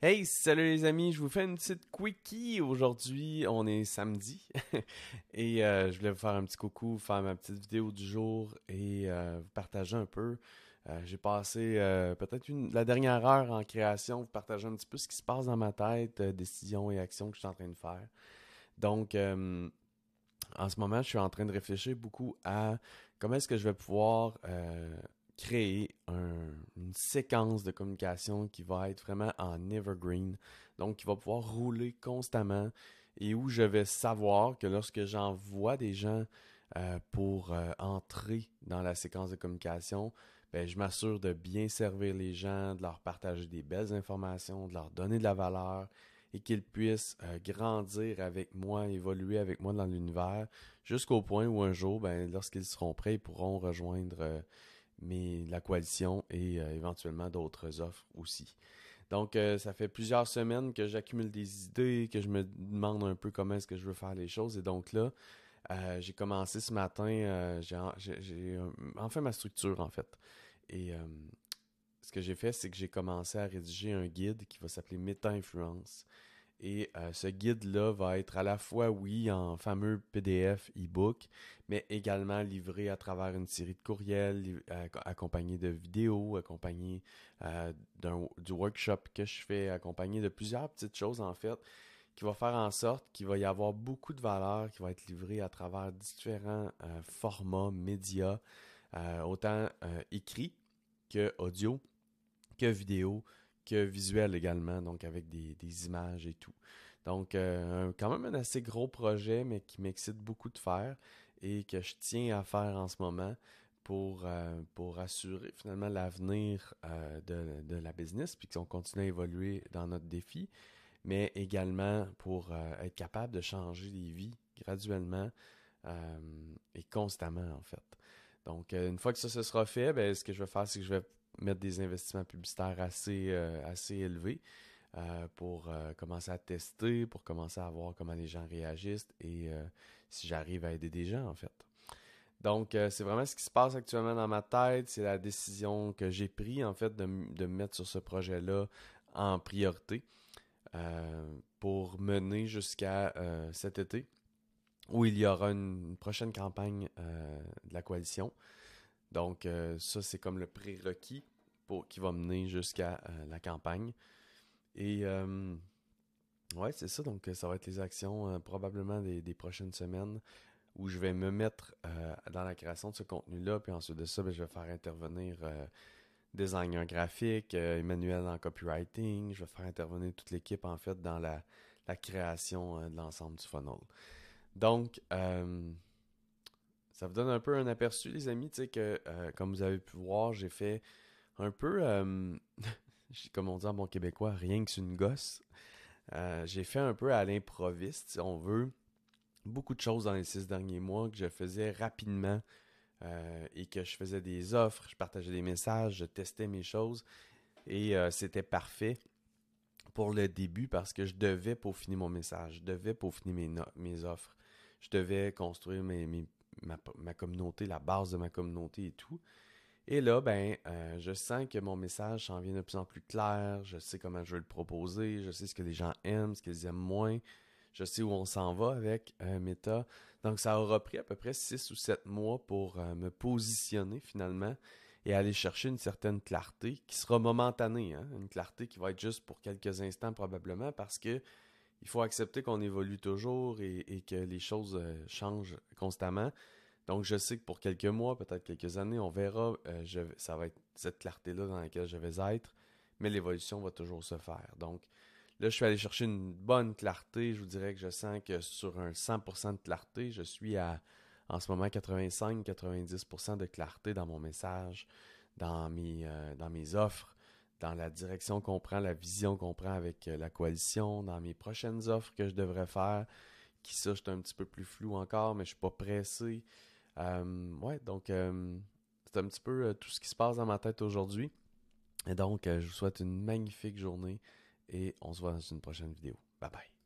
Hey, salut les amis, je vous fais une petite quickie aujourd'hui. On est samedi et euh, je voulais vous faire un petit coucou, faire ma petite vidéo du jour et euh, vous partager un peu. Euh, j'ai passé peut-être la dernière heure en création, vous partager un petit peu ce qui se passe dans ma tête, décisions et actions que je suis en train de faire. Donc, en ce moment, je suis en train de réfléchir beaucoup à comment est-ce que je vais pouvoir créer une séquence de communication qui va être vraiment en evergreen, donc qui va pouvoir rouler constamment et où je vais savoir que lorsque j'envoie des gens euh, pour euh, entrer dans la séquence de communication, ben, je m'assure de bien servir les gens, de leur partager des belles informations, de leur donner de la valeur et qu'ils puissent euh, grandir avec moi, évoluer avec moi dans l'univers, jusqu'au point où un jour, ben, lorsqu'ils seront prêts, ils pourront rejoindre mais la coalition et euh, éventuellement d'autres offres aussi. Donc, euh, ça fait plusieurs semaines que j'accumule des idées, que je me demande un peu comment est-ce que je veux faire les choses. Et donc là, euh, j'ai commencé ce matin, j'ai enfin ma structure en fait. Et ce que j'ai fait, c'est que j'ai commencé à rédiger un guide qui va s'appeler Meta-Influence. Et euh, ce guide-là va être à la fois, oui, en fameux PDF e-book, mais également livré à travers une série de courriels, accompagné de vidéos, accompagné euh, du workshop que je fais, accompagné de plusieurs petites choses, en fait, qui va faire en sorte qu'il va y avoir beaucoup de valeur qui va être livrée à travers différents euh, formats, médias, autant écrit que audio, que vidéo, visuel également, donc avec des, images et tout. Donc, euh, quand même un assez gros projet, mais qui m'excite beaucoup de faire et que je tiens à faire en ce moment pour, euh, pour assurer finalement l'avenir euh, de, de, la business, puis qu'on continue à évoluer dans notre défi, mais également pour être capable de changer les vies graduellement et constamment, en fait. Donc, une fois que ça, se sera fait, ben, ce que je vais faire, c'est que je vais mettre des investissements publicitaires assez, euh, assez élevés euh, pour euh, commencer à tester, pour commencer à voir comment les gens réagissent et si j'arrive à aider des gens en fait. Donc, c'est vraiment ce qui se passe actuellement dans ma tête. C'est la décision que j'ai prise, en fait, de, de me mettre sur ce projet-là en priorité pour mener jusqu'à cet été, où il y aura une prochaine campagne de la coalition. Donc, euh, ça, c'est comme le prérequis pour, qui va mener jusqu'à euh, la campagne. Et euh, ouais, c'est ça. Donc, ça va être les actions probablement des, prochaines semaines où je vais me mettre dans la création de ce contenu-là. Puis ensuite de ça, ben, je vais faire intervenir designer graphique, Emmanuel en copywriting. Je vais faire intervenir toute l'équipe, en fait, dans la, la création de l'ensemble du funnel. Donc, ça vous donne un peu un aperçu, les amis, tu sais, que euh, comme vous avez pu voir, j'ai fait un peu, euh, comme on dit en bon québécois, rien que c'est une gosse. Euh, j'ai fait un peu à l'improviste, si on veut, beaucoup de choses dans les six derniers mois que je faisais rapidement et que je faisais des offres, je partageais des messages, je testais mes choses et c'était parfait pour le début parce que je devais peaufiner mon message, je devais peaufiner mes, mes offres, je devais construire mes, mes ma, communauté, la base de ma communauté et tout. Et là, ben, euh, je sens que mon message s'en vient de plus en plus clair. Je sais comment je veux le proposer. Je sais ce que les gens aiment, ce qu'ils aiment moins. Je sais où on s'en va avec euh, Meta. Donc, ça aura pris à peu près six ou sept mois pour euh, me positionner finalement et aller chercher une certaine clarté qui sera momentanée. Hein? Une clarté qui va être juste pour quelques instants probablement parce que il faut accepter qu'on évolue toujours et, que les choses euh, changent constamment. Donc, je sais que pour quelques mois, peut-être quelques années, on verra, euh, ça va être cette clarté-là dans laquelle je vais être, mais l'évolution va toujours se faire. Donc, là, je suis allé chercher une bonne clarté. Je vous dirais que je sens que sur un 100% de clarté, je suis à, en ce moment, 85-90% de clarté dans mon message, dans mes, euh, dans mes offres dans la direction qu'on prend, la vision qu'on prend avec euh, la coalition, dans mes prochaines offres que je devrais faire, qui ça, je suis un petit peu plus flou encore, mais je suis pas pressé. Euh, ouais, donc euh, c'est un petit peu tout ce qui se passe dans ma tête aujourd'hui. Et donc, je vous souhaite une magnifique journée et on se voit dans une prochaine vidéo. Bye bye.